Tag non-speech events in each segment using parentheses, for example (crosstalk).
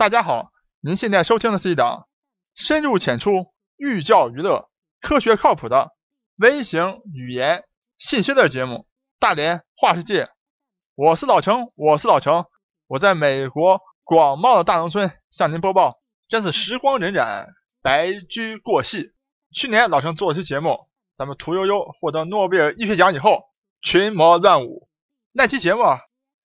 大家好，您现在收听的是一档深入浅出、寓教于乐、科学靠谱的微型语言信息类节目《大连话世界》。我是老程，我是老程，我在美国广袤的大农村向您播报。真是时光荏苒，白驹过隙。去年老程做了期节目，咱们屠呦呦获得诺贝尔医学奖以后，群魔乱舞。那期节目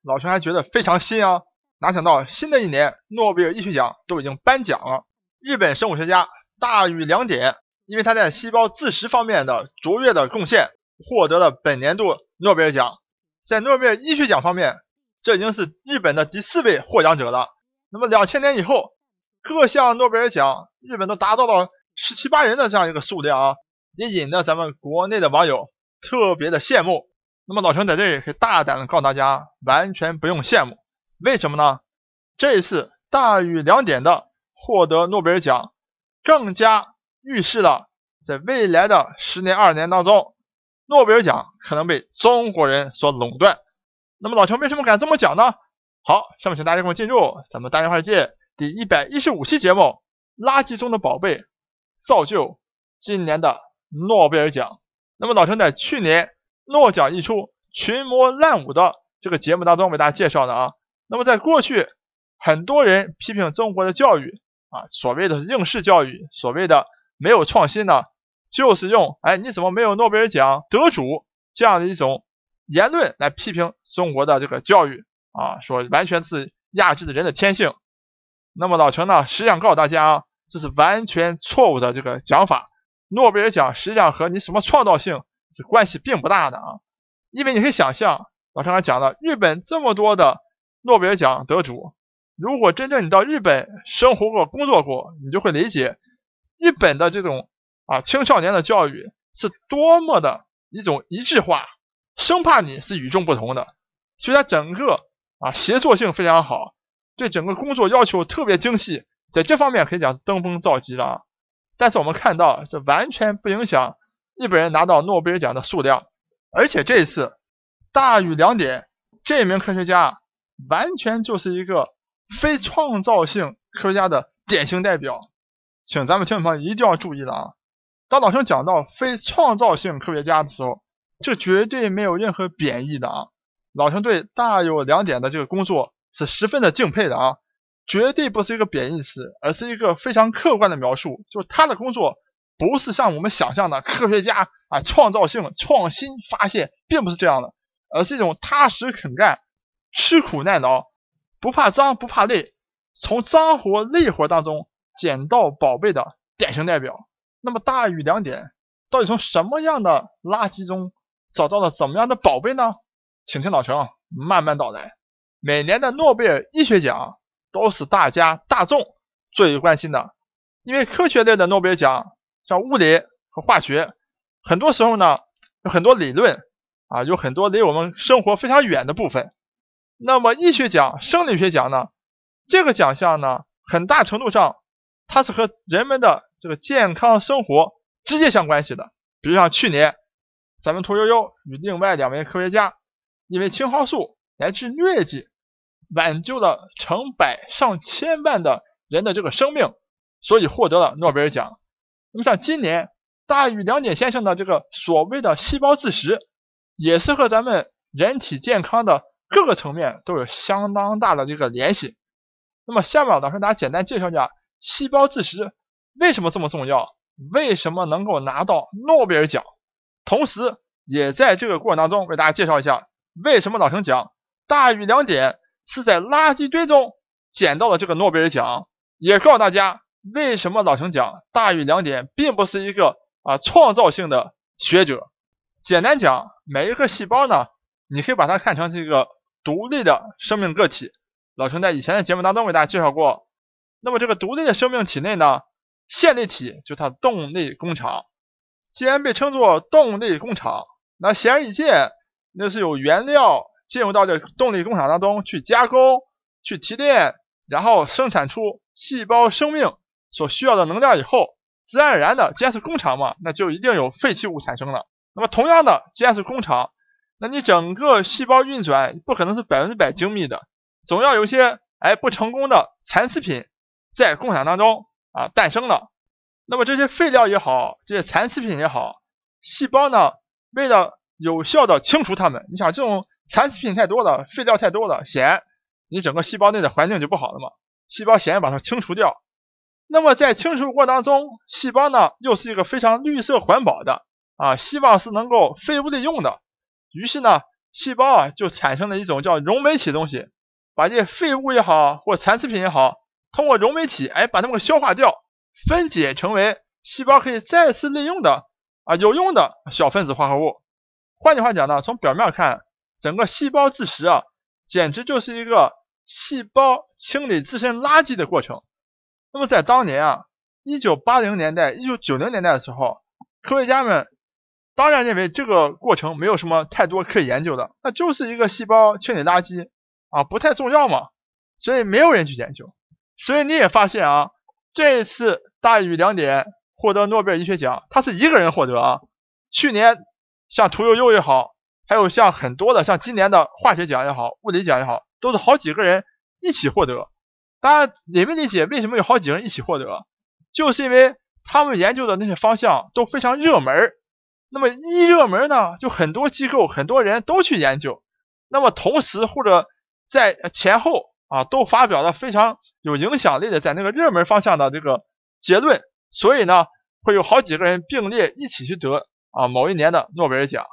老程还觉得非常新啊。哪想到新的一年，诺贝尔医学奖都已经颁奖了。日本生物学家大隅良典，因为他在细胞自食方面的卓越的贡献，获得了本年度诺贝尔奖。在诺贝尔医学奖方面，这已经是日本的第四位获奖者了。那么两千年以后，各项诺贝尔奖，日本都达到了十七八人的这样一个数量啊，也引得咱们国内的网友特别的羡慕。那么老陈在这里可以大胆的告诉大家，完全不用羡慕。为什么呢？这一次大于两点的获得诺贝尔奖，更加预示了在未来的十年、二十年当中，诺贝尔奖可能被中国人所垄断。那么老陈为什么敢这么讲呢？好，下面请大家跟我进入咱们大连话世界第一百一十五期节目《垃圾中的宝贝》，造就今年的诺贝尔奖。那么老陈在去年诺奖一出，群魔乱舞的这个节目当中为大家介绍的啊。那么，在过去，很多人批评中国的教育啊，所谓的应试教育，所谓的没有创新呢，就是用哎你怎么没有诺贝尔奖得主这样的一种言论来批评中国的这个教育啊，说完全是压制的人的天性。那么老陈呢，实际上告诉大家啊，这是完全错误的这个讲法。诺贝尔奖实际上和你什么创造性是关系并不大的啊，因为你可以想象，老陈刚讲的，日本这么多的。诺贝尔奖得主，如果真正你到日本生活过、工作过，你就会理解日本的这种啊青少年的教育是多么的一种一致化，生怕你是与众不同的，所以它整个啊协作性非常好，对整个工作要求特别精细，在这方面可以讲登峰造极的啊。但是我们看到，这完全不影响日本人拿到诺贝尔奖的数量，而且这一次大于两点，这名科学家。完全就是一个非创造性科学家的典型代表，请咱们听众朋友一定要注意了啊！当老生讲到非创造性科学家的时候，这绝对没有任何贬义的啊！老生对大有两点的这个工作是十分的敬佩的啊，绝对不是一个贬义词，而是一个非常客观的描述，就是他的工作不是像我们想象的科学家啊创造性创新发现，并不是这样的，而是一种踏实肯干。吃苦耐劳，不怕脏不怕累，从脏活累活当中捡到宝贝的典型代表。那么大于两点，到底从什么样的垃圾中找到了怎么样的宝贝呢？请听老程慢慢道来。每年的诺贝尔医学奖都是大家大众最为关心的，因为科学类的诺贝尔奖，像物理和化学，很多时候呢有很多理论啊，有很多离我们生活非常远的部分。那么医学奖、生理学奖呢？这个奖项呢，很大程度上它是和人们的这个健康生活直接相关系的。比如像去年，咱们屠呦呦与另外两位科学家，因为青蒿素来治疟疾，挽救了成百上千万的人的这个生命，所以获得了诺贝尔奖。那么像今年大禹两点先生的这个所谓的细胞自食，也是和咱们人体健康的。各个层面都有相当大的这个联系。那么下面老师大家简单介绍一下细胞自食为什么这么重要，为什么能够拿到诺贝尔奖，同时也在这个过程当中为大家介绍一下为什么老陈讲大于两点是在垃圾堆中捡到了这个诺贝尔奖，也告诉大家为什么老陈讲大于两点并不是一个啊创造性的学者。简单讲，每一个细胞呢，你可以把它看成是一个。独立的生命个体，老陈在以前的节目当中为大家介绍过。那么这个独立的生命体内呢，线粒体就它的动力工厂。既然被称作动力工厂，那显而易见，那是有原料进入到这动力工厂当中去加工、去提炼，然后生产出细胞生命所需要的能量以后，自然而然的，既然是工厂嘛，那就一定有废弃物产生了。那么同样的，既然是工厂，那你整个细胞运转不可能是百分之百精密的，总要有些哎不成功的残次品在共享当中啊诞生了。那么这些废料也好，这些残次品也好，细胞呢为了有效的清除它们，你想这种残次品太多了，废料太多了，显然你整个细胞内的环境就不好了嘛。细胞显然把它清除掉。那么在清除过程当中，细胞呢又是一个非常绿色环保的啊，希望是能够废物利用的。于是呢，细胞啊就产生了一种叫溶酶体的东西，把这些废物也好或残次品也好，通过溶酶体哎把它们给消化掉。分解成为细胞可以再次利用的啊有用的小分子化合物。换句话讲呢，从表面看，整个细胞自食啊，简直就是一个细胞清理自身垃圾的过程。那么在当年啊，一九八零年代、一九九零年代的时候，科学家们当然认为这个过程没有什么太多可以研究的，那就是一个细胞清理垃圾啊，不太重要嘛，所以没有人去研究。所以你也发现啊。这一次大禹两点获得诺贝尔医学奖，他是一个人获得啊。去年像屠呦呦也好，还有像很多的像今年的化学奖也好、物理奖也好，都是好几个人一起获得。大家理没理解为什么有好几个人一起获得？就是因为他们研究的那些方向都非常热门儿那么一热门呢，就很多机构、很多人都去研究。那么同时或者在前后。啊，都发表了非常有影响力的在那个热门方向的这个结论，所以呢，会有好几个人并列一起去得啊某一年的诺贝尔奖。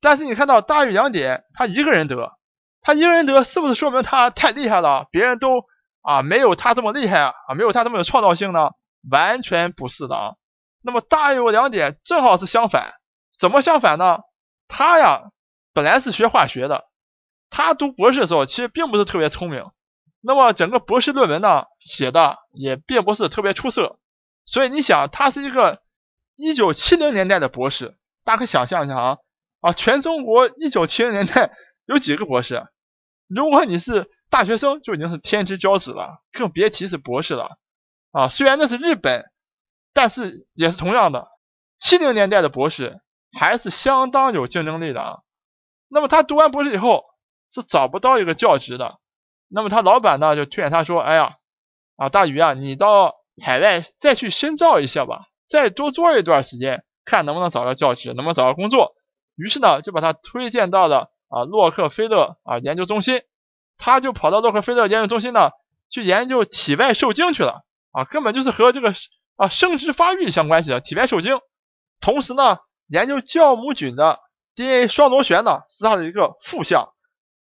但是你看到大于两点，他一个人得，他一个人得，是不是说明他太厉害了？别人都啊没有他这么厉害啊，没有他这么有创造性呢？完全不是的啊。那么大禹两点正好是相反，怎么相反呢？他呀本来是学化学的，他读博士的时候其实并不是特别聪明。那么整个博士论文呢写的也并不是特别出色，所以你想他是一个一九七零年代的博士，大家可以想象一下啊啊，全中国一九七零年代有几个博士？如果你是大学生就已经是天之骄子了，更别提是博士了啊。虽然那是日本，但是也是同样的，七零年代的博士还是相当有竞争力的啊。那么他读完博士以后是找不到一个教职的。那么他老板呢就推荐他说：“哎呀，啊大鱼啊，你到海外再去深造一下吧，再多做一段时间，看能不能找到教职，能不能找到工作。”于是呢，就把他推荐到了啊洛克菲勒啊研究中心，他就跑到洛克菲勒研究中心呢去研究体外受精去了啊，根本就是和这个啊生殖发育相关系的体外受精。同时呢，研究酵母菌的 DNA 双螺旋呢是他的一个副项，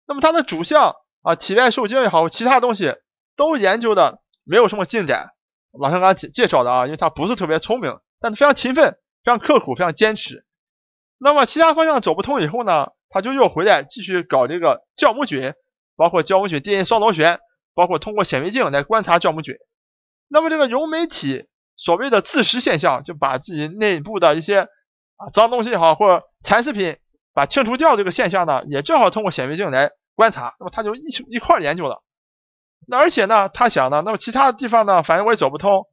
那么它的主项。啊，体外受精也好，其他东西都研究的没有什么进展。老师刚才介介绍的啊，因为他不是特别聪明，但是非常勤奋、非常刻苦、非常坚持。那么其他方向走不通以后呢，他就又回来继续搞这个酵母菌，包括酵母菌 DNA 双螺旋，包括通过显微镜来观察酵母菌。那么这个溶酶体所谓的自食现象，就把自己内部的一些啊脏东西也好，或者残次品把清除掉这个现象呢，也正好通过显微镜来。观察，那么他就一起一块研究了。那而且呢，他想呢，那么其他地方呢，反正我也走不通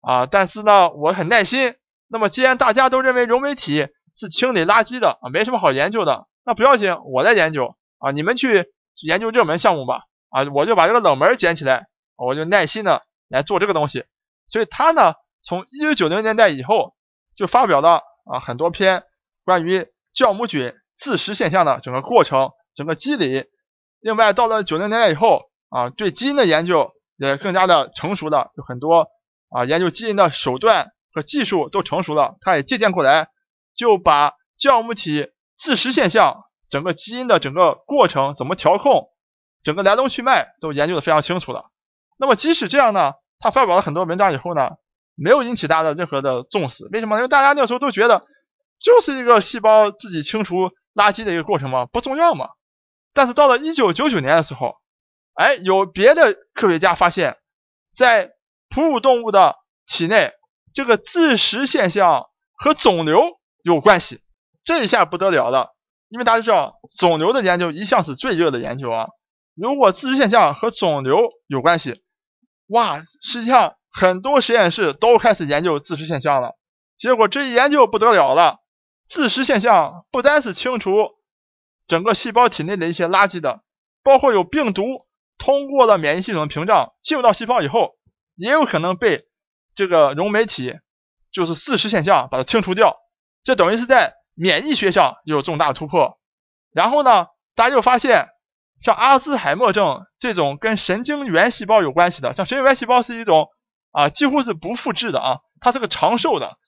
啊。但是呢，我很耐心。那么既然大家都认为溶酶体是清理垃圾的啊，没什么好研究的，那不要紧，我来研究啊。你们去研究热门项目吧啊，我就把这个冷门捡起来，我就耐心的来做这个东西。所以他呢，从一九九零年代以后就发表了啊很多篇关于酵母菌自食现象的整个过程、整个机理。另外，到了九零年代以后啊，对基因的研究也更加的成熟了，有很多啊研究基因的手段和技术都成熟了，他也借鉴过来，就把酵母体自食现象、整个基因的整个过程怎么调控、整个来龙去脉都研究的非常清楚了。那么即使这样呢，他发表了很多文章以后呢，没有引起大家的任何的重视。为什么？因为大家那时候都觉得就是一个细胞自己清除垃圾的一个过程嘛，不重要嘛。但是到了一九九九年的时候，哎，有别的科学家发现，在哺乳动物的体内，这个自食现象和肿瘤有关系。这一下不得了了，因为大家知道，肿瘤的研究一向是最热的研究啊。如果自食现象和肿瘤有关系，哇，实际上很多实验室都开始研究自食现象了。结果这一研究不得了了，自食现象不单是清除。整个细胞体内的一些垃圾的，包括有病毒通过了免疫系统的屏障进入到细胞以后，也有可能被这个溶酶体就是自噬现象把它清除掉。这等于是在免疫学上有重大突破。然后呢，大家又发现，像阿兹海默症这种跟神经元细胞有关系的，像神经元细胞是一种啊几乎是不复制的啊，它是个长寿的，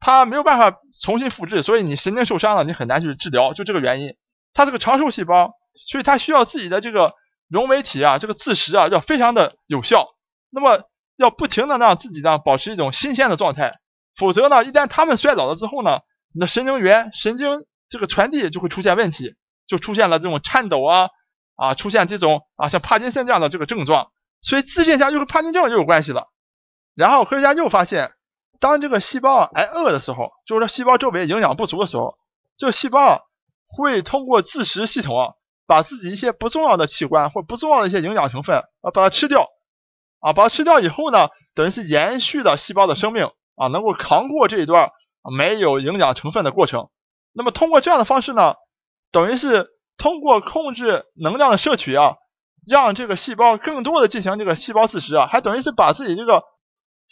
它没有办法重新复制，所以你神经受伤了，你很难去治疗，就这个原因。它是个长寿细胞，所以它需要自己的这个溶酶体啊，这个自噬啊要非常的有效。那么要不停的让自己呢保持一种新鲜的状态，否则呢，一旦它们衰老了之后呢，你的神经元、神经这个传递就会出现问题，就出现了这种颤抖啊啊，出现这种啊像帕金森这样的这个症状。所以自现象又和帕金症又有关系了。然后科学家又发现，当这个细胞挨饿的时候，就是说细胞周围营养不足的时候，这个细胞啊。会通过自食系统啊，把自己一些不重要的器官或不重要的一些营养成分啊，把它吃掉啊，把它吃掉以后呢，等于是延续的细胞的生命啊，能够扛过这一段没有营养成分的过程。那么通过这样的方式呢，等于是通过控制能量的摄取啊，让这个细胞更多的进行这个细胞自食啊，还等于是把自己这个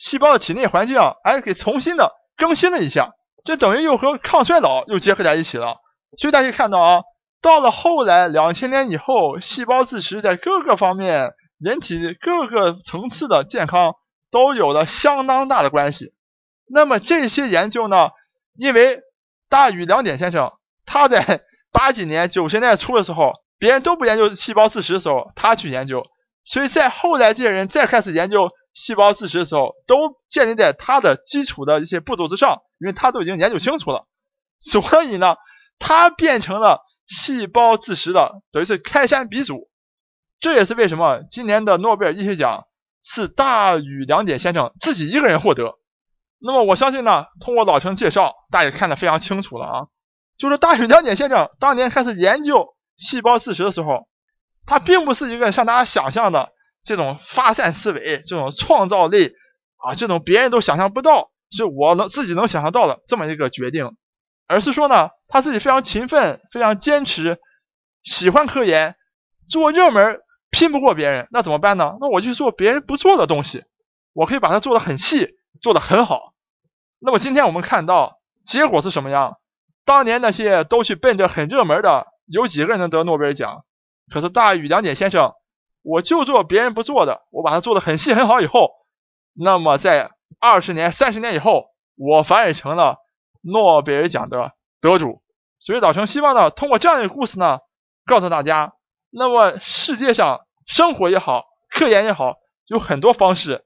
细胞的体内环境啊，哎给重新的更新了一下，这等于又和抗衰老又结合在一起了。所以大家看到啊，到了后来两千年以后，细胞自食在各个方面、人体各个层次的健康都有了相当大的关系。那么这些研究呢，因为大禹两点先生他在 (laughs) 八几年、九十年代初的时候，别人都不研究细胞自食的时候，他去研究，所以在后来这些人再开始研究细胞自食的时候，都建立在它的基础的一些步骤之上，因为它都已经研究清楚了。所以呢。它变成了细胞自食的，等于是开山鼻祖。这也是为什么今年的诺贝尔医学奖是大禹两点先生自己一个人获得。那么我相信呢，通过老陈介绍，大家看得非常清楚了啊。就是大禹两点先生当年开始研究细胞自食的时候，他并不是一个像大家想象的这种发散思维、这种创造力啊，这种别人都想象不到，是我能自己能想象到的这么一个决定。而是说呢，他自己非常勤奋，非常坚持，喜欢科研，做热门拼不过别人，那怎么办呢？那我就做别人不做的东西，我可以把它做的很细，做的很好。那么今天我们看到结果是什么样？当年那些都去奔着很热门的，有几个人能得诺贝尔奖？可是大禹两点先生，我就做别人不做的，我把它做的很细很好以后，那么在二十年、三十年以后，我反而成了。诺贝尔奖的得主，所以老陈希望呢，通过这样一个故事呢，告诉大家，那么世界上生活也好，科研也好，有很多方式。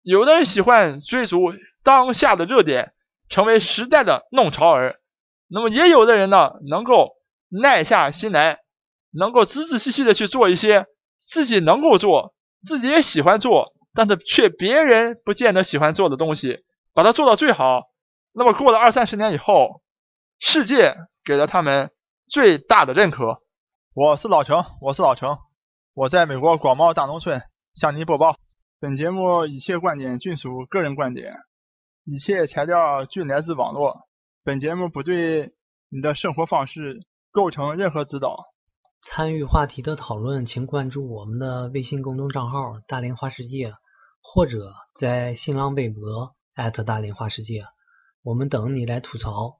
有的人喜欢追逐当下的热点，成为时代的弄潮儿；那么也有的人呢，能够耐下心来，能够仔仔细细的去做一些自己能够做、自己也喜欢做，但是却别人不见得喜欢做的东西，把它做到最好。那么过了二三十年以后，世界给了他们最大的认可。我是老程，我是老程，我在美国广袤大农村向您播报。本节目一切观点均属个人观点，一切材料均来自网络。本节目不对你的生活方式构成任何指导。参与话题的讨论，请关注我们的微信公众账号“大连花世界”，或者在新浪微博大连花世界。我们等你来吐槽。